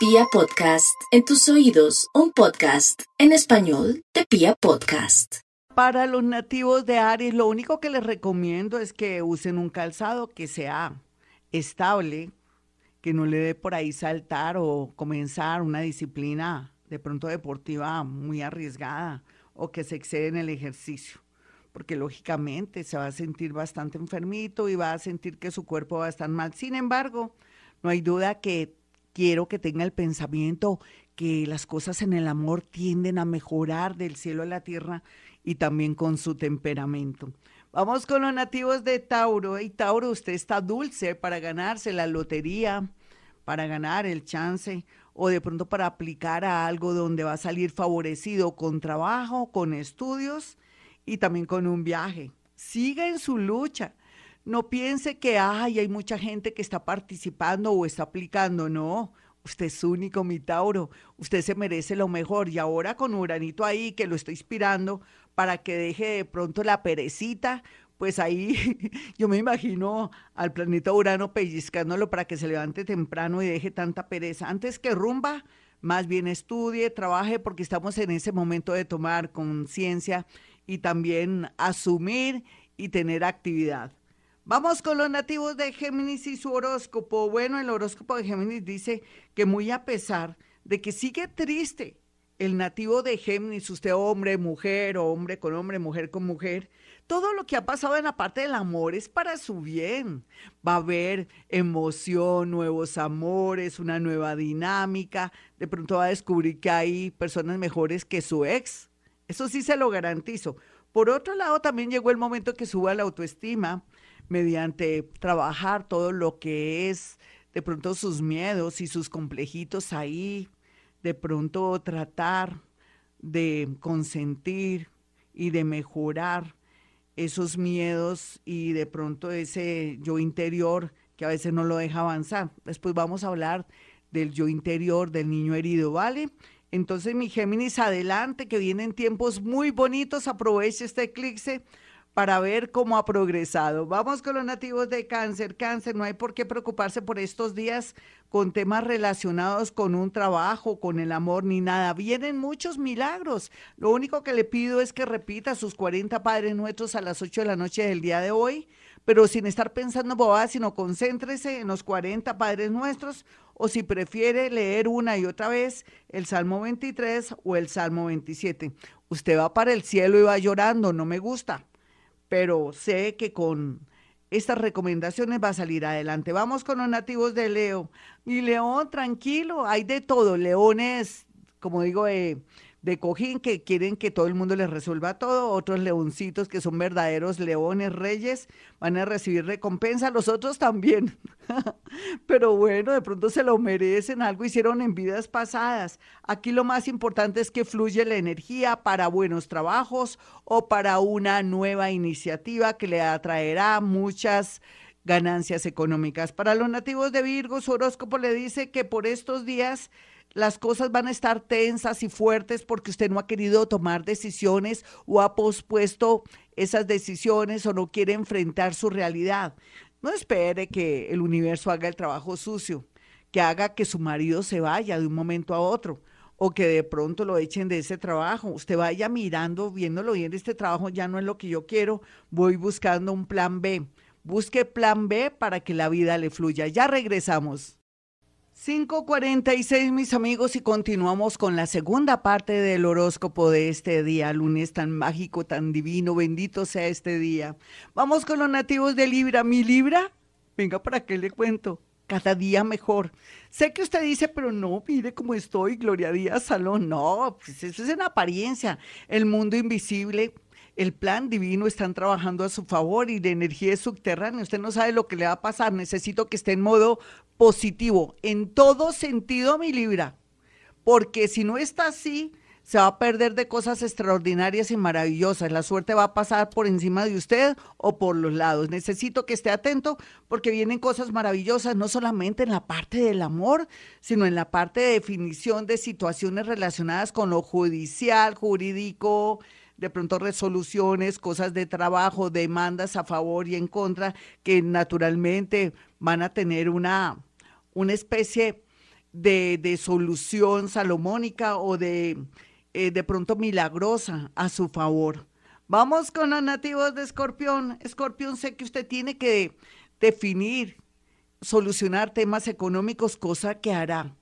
Pia Podcast, en tus oídos, un podcast en español de Pia Podcast. Para los nativos de Aries, lo único que les recomiendo es que usen un calzado que sea estable, que no le dé por ahí saltar o comenzar una disciplina de pronto deportiva muy arriesgada o que se excede en el ejercicio, porque lógicamente se va a sentir bastante enfermito y va a sentir que su cuerpo va a estar mal. Sin embargo, no hay duda que quiero que tenga el pensamiento que las cosas en el amor tienden a mejorar del cielo a la tierra y también con su temperamento. Vamos con los nativos de Tauro. Y Tauro, usted está dulce para ganarse la lotería, para ganar el chance o de pronto para aplicar a algo donde va a salir favorecido con trabajo, con estudios y también con un viaje. Siga en su lucha. No piense que ay, hay mucha gente que está participando o está aplicando. No, usted es único, mi Tauro. Usted se merece lo mejor. Y ahora con Uranito ahí que lo está inspirando para que deje de pronto la perecita, pues ahí yo me imagino al planeta Urano pellizcándolo para que se levante temprano y deje tanta pereza. Antes que rumba, más bien estudie, trabaje, porque estamos en ese momento de tomar conciencia y también asumir y tener actividad. Vamos con los nativos de Géminis y su horóscopo. Bueno, el horóscopo de Géminis dice que muy a pesar de que sigue triste el nativo de Géminis, usted hombre, mujer, o hombre con hombre, mujer con mujer, todo lo que ha pasado en la parte del amor es para su bien. Va a haber emoción, nuevos amores, una nueva dinámica. De pronto va a descubrir que hay personas mejores que su ex. Eso sí se lo garantizo. Por otro lado, también llegó el momento que suba la autoestima mediante trabajar todo lo que es de pronto sus miedos y sus complejitos ahí, de pronto tratar de consentir y de mejorar esos miedos y de pronto ese yo interior que a veces no lo deja avanzar. Después vamos a hablar del yo interior del niño herido, ¿vale? Entonces, mi Géminis, adelante, que vienen tiempos muy bonitos, aproveche este eclipse para ver cómo ha progresado. Vamos con los nativos de cáncer. Cáncer, no hay por qué preocuparse por estos días con temas relacionados con un trabajo, con el amor, ni nada. Vienen muchos milagros. Lo único que le pido es que repita sus 40 Padres Nuestros a las 8 de la noche del día de hoy, pero sin estar pensando bobadas, sino concéntrese en los 40 Padres Nuestros o si prefiere leer una y otra vez el Salmo 23 o el Salmo 27. Usted va para el cielo y va llorando, no me gusta pero sé que con estas recomendaciones va a salir adelante. Vamos con los nativos de Leo. Mi león, tranquilo, hay de todo. Leones, como digo, eh, de cojín que quieren que todo el mundo les resuelva todo, otros leoncitos que son verdaderos leones reyes van a recibir recompensa, los otros también. Pero bueno, de pronto se lo merecen, algo hicieron en vidas pasadas. Aquí lo más importante es que fluye la energía para buenos trabajos o para una nueva iniciativa que le atraerá muchas ganancias económicas. Para los nativos de Virgo, su horóscopo le dice que por estos días las cosas van a estar tensas y fuertes porque usted no ha querido tomar decisiones o ha pospuesto esas decisiones o no quiere enfrentar su realidad. No espere que el universo haga el trabajo sucio, que haga que su marido se vaya de un momento a otro o que de pronto lo echen de ese trabajo. Usted vaya mirando, viéndolo bien, este trabajo ya no es lo que yo quiero, voy buscando un plan B. Busque plan B para que la vida le fluya. Ya regresamos. 5.46 mis amigos y continuamos con la segunda parte del horóscopo de este día, lunes tan mágico, tan divino, bendito sea este día. Vamos con los nativos de Libra. ¿Mi Libra? Venga, ¿para qué le cuento? Cada día mejor. Sé que usted dice, pero no, mire cómo estoy, Gloria Díaz Salón. No, pues eso es en apariencia. El mundo invisible el plan divino están trabajando a su favor y de energía subterránea. Usted no sabe lo que le va a pasar. Necesito que esté en modo positivo, en todo sentido, mi Libra. Porque si no está así, se va a perder de cosas extraordinarias y maravillosas. La suerte va a pasar por encima de usted o por los lados. Necesito que esté atento porque vienen cosas maravillosas, no solamente en la parte del amor, sino en la parte de definición de situaciones relacionadas con lo judicial, jurídico, de pronto resoluciones, cosas de trabajo, demandas a favor y en contra, que naturalmente van a tener una, una especie de, solución salomónica o de, eh, de pronto milagrosa a su favor. Vamos con los nativos de Escorpión. Escorpión, sé que usted tiene que definir, solucionar temas económicos, cosa que hará.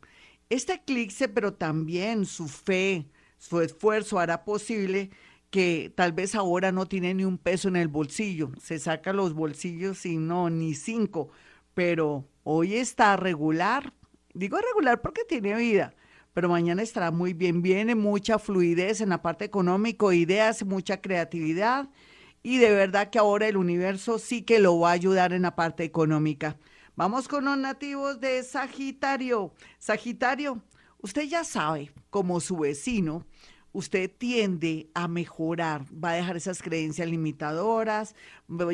Este eclipse, pero también su fe, su esfuerzo hará posible que tal vez ahora no tiene ni un peso en el bolsillo, se saca los bolsillos y no, ni cinco, pero hoy está regular, digo regular porque tiene vida, pero mañana estará muy bien, viene mucha fluidez en la parte económica, ideas, mucha creatividad. Y de verdad que ahora el universo sí que lo va a ayudar en la parte económica. Vamos con los nativos de Sagitario. Sagitario, usted ya sabe, como su vecino, usted tiende a mejorar, va a dejar esas creencias limitadoras,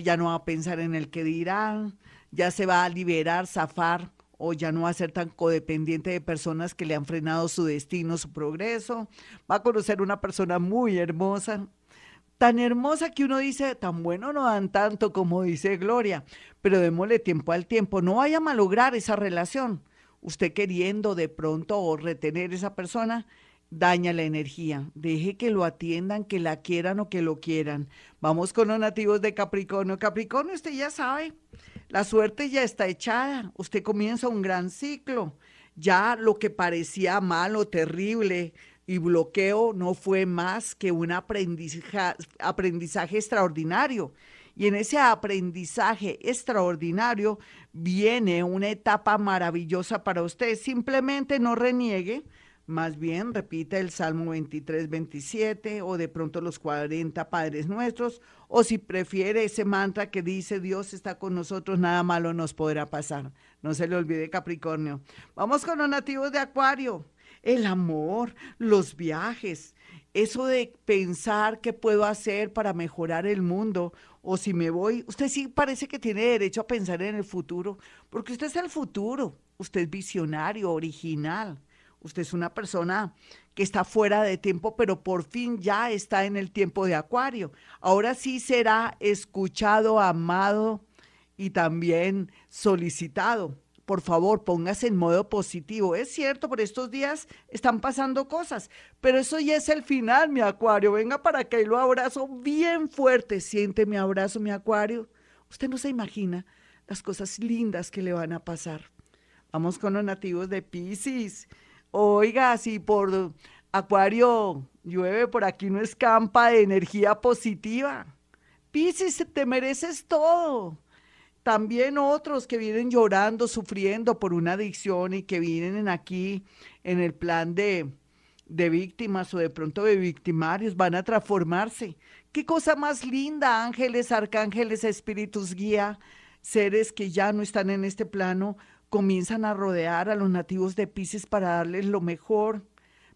ya no va a pensar en el que dirán, ya se va a liberar, zafar o ya no va a ser tan codependiente de personas que le han frenado su destino, su progreso. Va a conocer una persona muy hermosa, tan hermosa que uno dice, tan bueno no dan tanto como dice Gloria, pero démosle tiempo al tiempo, no vaya a malograr esa relación. Usted queriendo de pronto retener esa persona, daña la energía. Deje que lo atiendan, que la quieran o que lo quieran. Vamos con los nativos de Capricornio. Capricornio, usted ya sabe, la suerte ya está echada. Usted comienza un gran ciclo. Ya lo que parecía malo, terrible y bloqueo no fue más que un aprendizaje, aprendizaje extraordinario. Y en ese aprendizaje extraordinario viene una etapa maravillosa para usted. Simplemente no reniegue, más bien repita el Salmo 23, 27 o de pronto los 40 Padres Nuestros o si prefiere ese mantra que dice Dios está con nosotros, nada malo nos podrá pasar. No se le olvide Capricornio. Vamos con los nativos de Acuario. El amor, los viajes, eso de pensar qué puedo hacer para mejorar el mundo o si me voy, usted sí parece que tiene derecho a pensar en el futuro, porque usted es el futuro, usted es visionario, original. Usted es una persona que está fuera de tiempo, pero por fin ya está en el tiempo de Acuario. Ahora sí será escuchado, amado y también solicitado. Por favor, póngase en modo positivo. Es cierto, por estos días están pasando cosas, pero eso ya es el final, mi Acuario. Venga para y lo abrazo bien fuerte. Siente mi abrazo, mi Acuario. Usted no se imagina las cosas lindas que le van a pasar. Vamos con los nativos de Pisces. Oiga, si por Acuario llueve, por aquí no escampa de energía positiva. Piscis, te mereces todo. También otros que vienen llorando, sufriendo por una adicción y que vienen aquí en el plan de, de víctimas o de pronto de victimarios, van a transformarse. Qué cosa más linda, ángeles, arcángeles, espíritus guía, seres que ya no están en este plano, comienzan a rodear a los nativos de Pisces para darles lo mejor.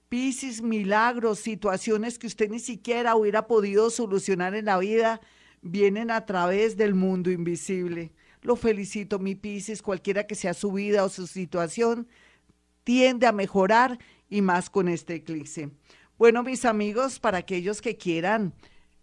Pisces, milagros, situaciones que usted ni siquiera hubiera podido solucionar en la vida, vienen a través del mundo invisible. Lo felicito, mi Pisces, cualquiera que sea su vida o su situación, tiende a mejorar y más con este eclipse. Bueno, mis amigos, para aquellos que quieran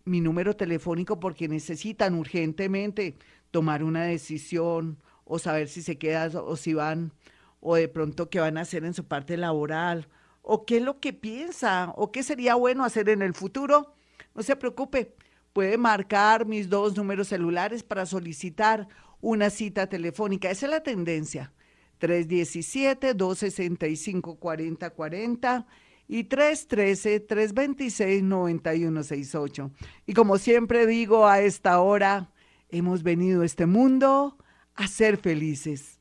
mi número telefónico porque necesitan urgentemente tomar una decisión o saber si se quedan o si van, o de pronto qué van a hacer en su parte laboral, o qué es lo que piensa, o qué sería bueno hacer en el futuro, no se preocupe, puede marcar mis dos números celulares para solicitar una cita telefónica. Esa es la tendencia. 317-265-4040 y 313-326-9168. Y como siempre digo a esta hora, hemos venido a este mundo a ser felices.